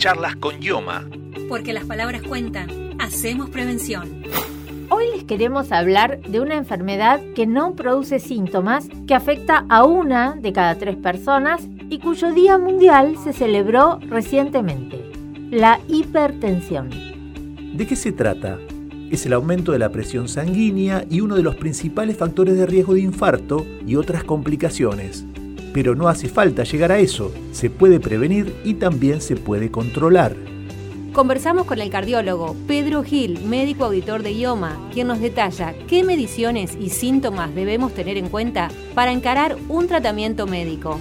Charlas con Yoma. Porque las palabras cuentan. Hacemos prevención. Hoy les queremos hablar de una enfermedad que no produce síntomas, que afecta a una de cada tres personas y cuyo Día Mundial se celebró recientemente, la hipertensión. ¿De qué se trata? Es el aumento de la presión sanguínea y uno de los principales factores de riesgo de infarto y otras complicaciones. Pero no hace falta llegar a eso, se puede prevenir y también se puede controlar. Conversamos con el cardiólogo Pedro Gil, médico auditor de IOMA, quien nos detalla qué mediciones y síntomas debemos tener en cuenta para encarar un tratamiento médico.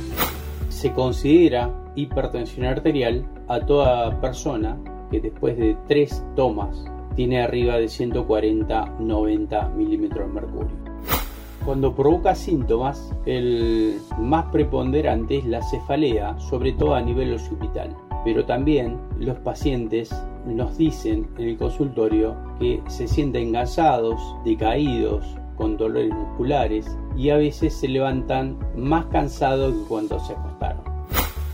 Se considera hipertensión arterial a toda persona que después de tres tomas tiene arriba de 140-90 milímetros de mercurio. Cuando provoca síntomas, el más preponderante es la cefalea, sobre todo a nivel occipital. Pero también los pacientes nos dicen en el consultorio que se sienten cansados, decaídos, con dolores musculares y a veces se levantan más cansados que cuando se acostaron.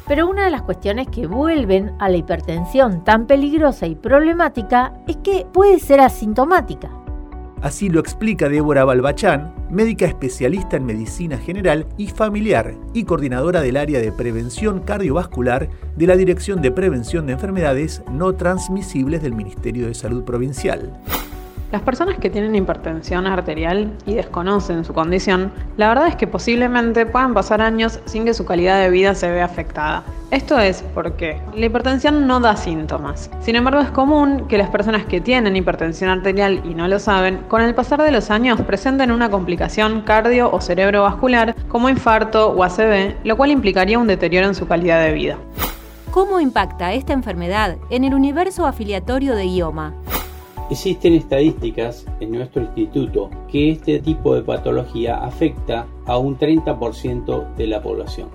Pero una de las cuestiones que vuelven a la hipertensión tan peligrosa y problemática es que puede ser asintomática. Así lo explica Débora Balbachán, médica especialista en medicina general y familiar y coordinadora del área de prevención cardiovascular de la Dirección de Prevención de Enfermedades No Transmisibles del Ministerio de Salud Provincial. Las personas que tienen hipertensión arterial y desconocen su condición, la verdad es que posiblemente puedan pasar años sin que su calidad de vida se vea afectada. Esto es porque la hipertensión no da síntomas. Sin embargo, es común que las personas que tienen hipertensión arterial y no lo saben, con el pasar de los años presenten una complicación cardio o cerebrovascular como infarto o ACV, lo cual implicaría un deterioro en su calidad de vida. ¿Cómo impacta esta enfermedad en el universo afiliatorio de IOMA? Existen estadísticas en nuestro instituto que este tipo de patología afecta a un 30% de la población.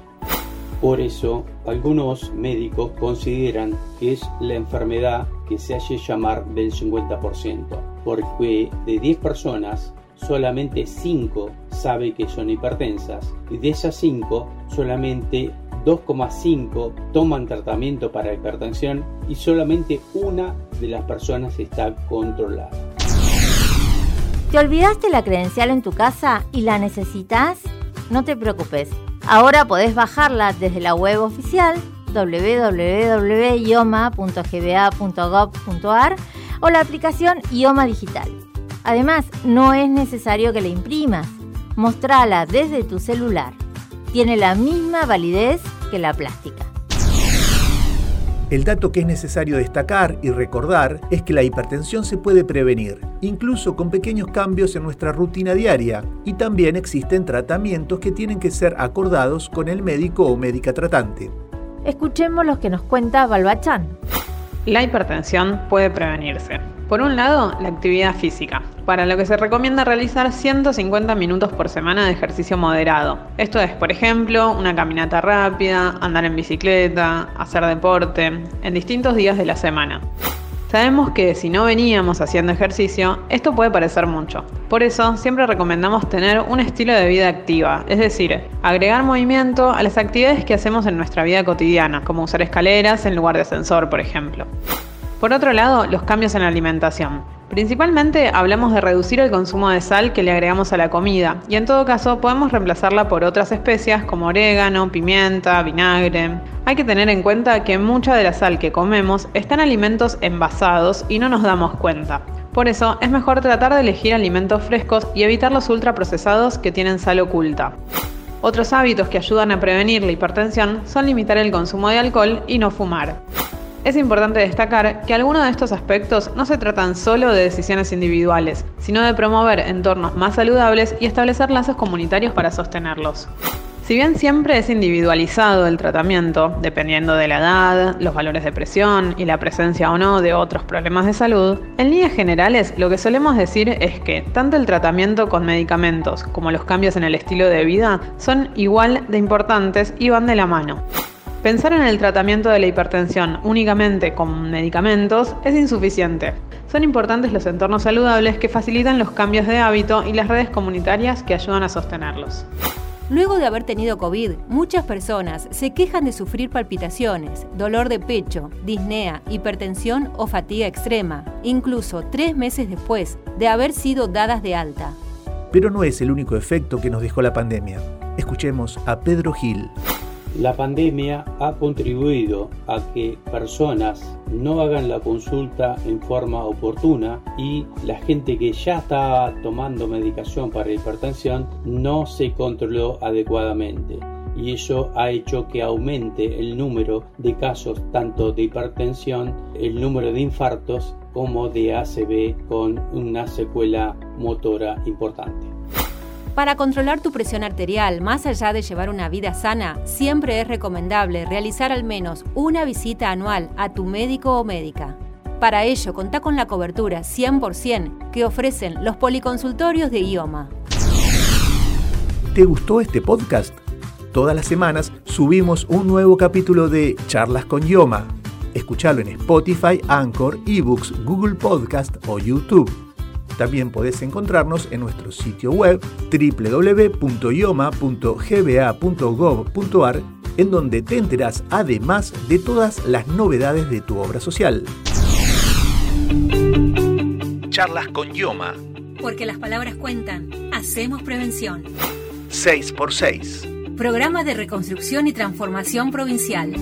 Por eso, algunos médicos consideran que es la enfermedad que se hace llamar del 50%, porque de 10 personas, solamente 5 sabe que son hipertensas y de esas 5, solamente 2,5 toman tratamiento para hipertensión y solamente una de las personas está controlada. ¿Te olvidaste la credencial en tu casa y la necesitas? No te preocupes. Ahora podés bajarla desde la web oficial www.ioma.gba.gov.ar o la aplicación IOMA Digital. Además, no es necesario que la imprimas. Mostrala desde tu celular tiene la misma validez que la plástica. El dato que es necesario destacar y recordar es que la hipertensión se puede prevenir, incluso con pequeños cambios en nuestra rutina diaria, y también existen tratamientos que tienen que ser acordados con el médico o médica tratante. Escuchemos lo que nos cuenta Balbachán. La hipertensión puede prevenirse. Por un lado, la actividad física, para lo que se recomienda realizar 150 minutos por semana de ejercicio moderado. Esto es, por ejemplo, una caminata rápida, andar en bicicleta, hacer deporte, en distintos días de la semana. Sabemos que si no veníamos haciendo ejercicio, esto puede parecer mucho. Por eso, siempre recomendamos tener un estilo de vida activa, es decir, agregar movimiento a las actividades que hacemos en nuestra vida cotidiana, como usar escaleras en lugar de ascensor, por ejemplo. Por otro lado, los cambios en la alimentación. Principalmente hablamos de reducir el consumo de sal que le agregamos a la comida y en todo caso podemos reemplazarla por otras especias como orégano, pimienta, vinagre. Hay que tener en cuenta que mucha de la sal que comemos está en alimentos envasados y no nos damos cuenta. Por eso es mejor tratar de elegir alimentos frescos y evitar los ultraprocesados que tienen sal oculta. Otros hábitos que ayudan a prevenir la hipertensión son limitar el consumo de alcohol y no fumar. Es importante destacar que algunos de estos aspectos no se tratan solo de decisiones individuales, sino de promover entornos más saludables y establecer lazos comunitarios para sostenerlos. Si bien siempre es individualizado el tratamiento, dependiendo de la edad, los valores de presión y la presencia o no de otros problemas de salud, en líneas generales lo que solemos decir es que tanto el tratamiento con medicamentos como los cambios en el estilo de vida son igual de importantes y van de la mano. Pensar en el tratamiento de la hipertensión únicamente con medicamentos es insuficiente. Son importantes los entornos saludables que facilitan los cambios de hábito y las redes comunitarias que ayudan a sostenerlos. Luego de haber tenido COVID, muchas personas se quejan de sufrir palpitaciones, dolor de pecho, disnea, hipertensión o fatiga extrema, incluso tres meses después de haber sido dadas de alta. Pero no es el único efecto que nos dejó la pandemia. Escuchemos a Pedro Gil. La pandemia ha contribuido a que personas no hagan la consulta en forma oportuna y la gente que ya estaba tomando medicación para hipertensión no se controló adecuadamente y eso ha hecho que aumente el número de casos tanto de hipertensión, el número de infartos como de ACV con una secuela motora importante. Para controlar tu presión arterial, más allá de llevar una vida sana, siempre es recomendable realizar al menos una visita anual a tu médico o médica. Para ello, contá con la cobertura 100% que ofrecen los policonsultorios de IOMA. ¿Te gustó este podcast? Todas las semanas subimos un nuevo capítulo de Charlas con IOMA. Escuchalo en Spotify, Anchor, eBooks, Google Podcast o YouTube. También podés encontrarnos en nuestro sitio web www.ioma.gba.gov.ar en donde te enterás además de todas las novedades de tu obra social. Charlas con Yoma. Porque las palabras cuentan. Hacemos prevención. 6x6. Programa de Reconstrucción y Transformación Provincial.